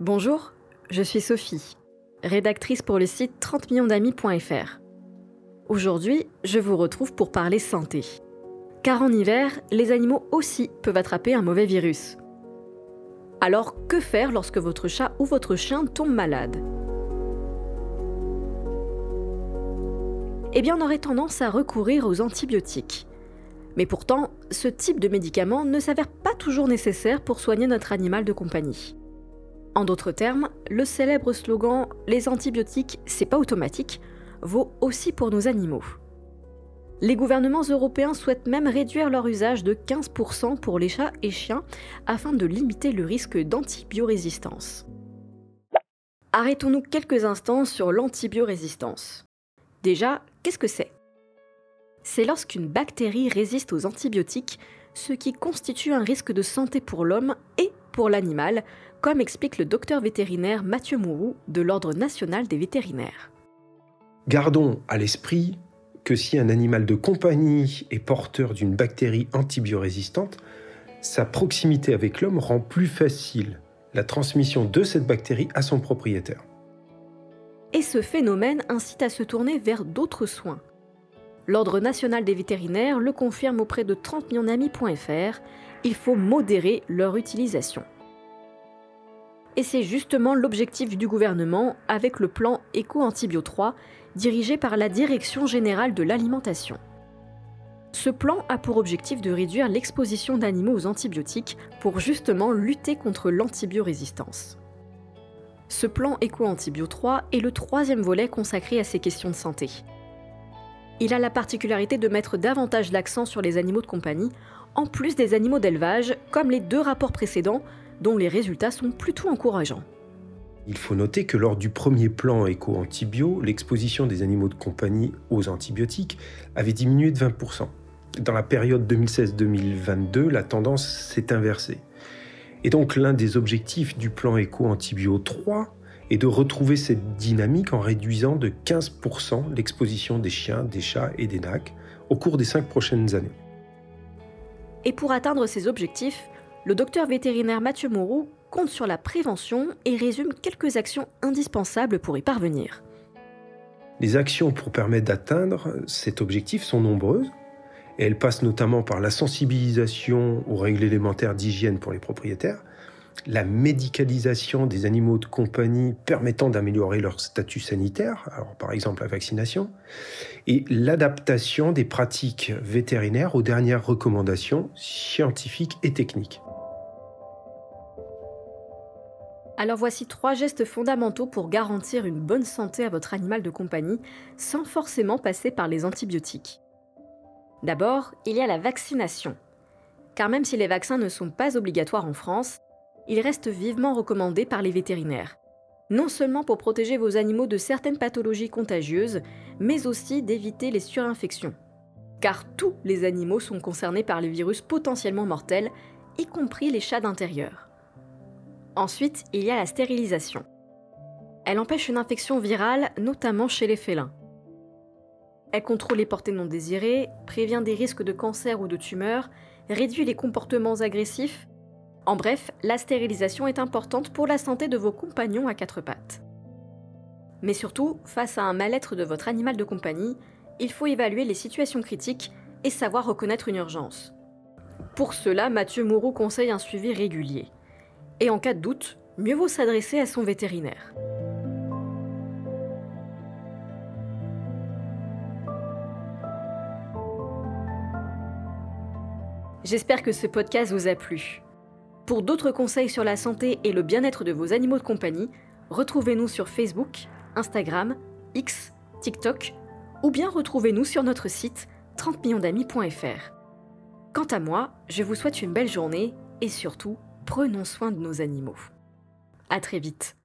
Bonjour, je suis Sophie, rédactrice pour le site 30 millionsdamis.fr. Aujourd'hui, je vous retrouve pour parler santé. Car en hiver, les animaux aussi peuvent attraper un mauvais virus. Alors que faire lorsque votre chat ou votre chien tombe malade? Eh bien, on aurait tendance à recourir aux antibiotiques. Mais pourtant, ce type de médicament ne s'avère pas toujours nécessaire pour soigner notre animal de compagnie. En d'autres termes, le célèbre slogan Les antibiotiques, c'est pas automatique vaut aussi pour nos animaux. Les gouvernements européens souhaitent même réduire leur usage de 15% pour les chats et chiens afin de limiter le risque d'antibiorésistance. Arrêtons-nous quelques instants sur l'antibiorésistance. Déjà, qu'est-ce que c'est? C'est lorsqu'une bactérie résiste aux antibiotiques, ce qui constitue un risque de santé pour l'homme et pour l'animal, comme explique le docteur vétérinaire Mathieu Mourou de l'Ordre national des vétérinaires. Gardons à l'esprit que si un animal de compagnie est porteur d'une bactérie antibiorésistante, sa proximité avec l'homme rend plus facile la transmission de cette bactérie à son propriétaire. Et ce phénomène incite à se tourner vers d'autres soins. L'Ordre national des vétérinaires le confirme auprès de 30 millionsdamis.fr, il faut modérer leur utilisation. Et c'est justement l'objectif du gouvernement avec le plan Éco-Antibio 3, dirigé par la Direction générale de l'alimentation. Ce plan a pour objectif de réduire l'exposition d'animaux aux antibiotiques pour justement lutter contre l'antibiorésistance. Ce plan Éco-Antibio 3 est le troisième volet consacré à ces questions de santé. Il a la particularité de mettre davantage l'accent sur les animaux de compagnie, en plus des animaux d'élevage, comme les deux rapports précédents dont les résultats sont plutôt encourageants. Il faut noter que lors du premier plan éco-antibio, l'exposition des animaux de compagnie aux antibiotiques avait diminué de 20%. Dans la période 2016-2022, la tendance s'est inversée. Et donc l'un des objectifs du plan éco-antibio 3 est de retrouver cette dynamique en réduisant de 15% l'exposition des chiens, des chats et des nacs au cours des cinq prochaines années. Et pour atteindre ces objectifs, le docteur vétérinaire Mathieu Moreau compte sur la prévention et résume quelques actions indispensables pour y parvenir. Les actions pour permettre d'atteindre cet objectif sont nombreuses elles passent notamment par la sensibilisation aux règles élémentaires d'hygiène pour les propriétaires, la médicalisation des animaux de compagnie permettant d'améliorer leur statut sanitaire, par exemple la vaccination, et l'adaptation des pratiques vétérinaires aux dernières recommandations scientifiques et techniques. Alors voici trois gestes fondamentaux pour garantir une bonne santé à votre animal de compagnie sans forcément passer par les antibiotiques. D'abord, il y a la vaccination. Car même si les vaccins ne sont pas obligatoires en France, ils restent vivement recommandés par les vétérinaires. Non seulement pour protéger vos animaux de certaines pathologies contagieuses, mais aussi d'éviter les surinfections. Car tous les animaux sont concernés par les virus potentiellement mortels, y compris les chats d'intérieur. Ensuite, il y a la stérilisation. Elle empêche une infection virale, notamment chez les félins. Elle contrôle les portées non désirées, prévient des risques de cancer ou de tumeur, réduit les comportements agressifs. En bref, la stérilisation est importante pour la santé de vos compagnons à quatre pattes. Mais surtout, face à un mal-être de votre animal de compagnie, il faut évaluer les situations critiques et savoir reconnaître une urgence. Pour cela, Mathieu Moreau conseille un suivi régulier. Et en cas de doute, mieux vaut s'adresser à son vétérinaire. J'espère que ce podcast vous a plu. Pour d'autres conseils sur la santé et le bien-être de vos animaux de compagnie, retrouvez-nous sur Facebook, Instagram, X, TikTok ou bien retrouvez-nous sur notre site 30 millionsdamis.fr. Quant à moi, je vous souhaite une belle journée et surtout prenons soin de nos animaux. À très vite.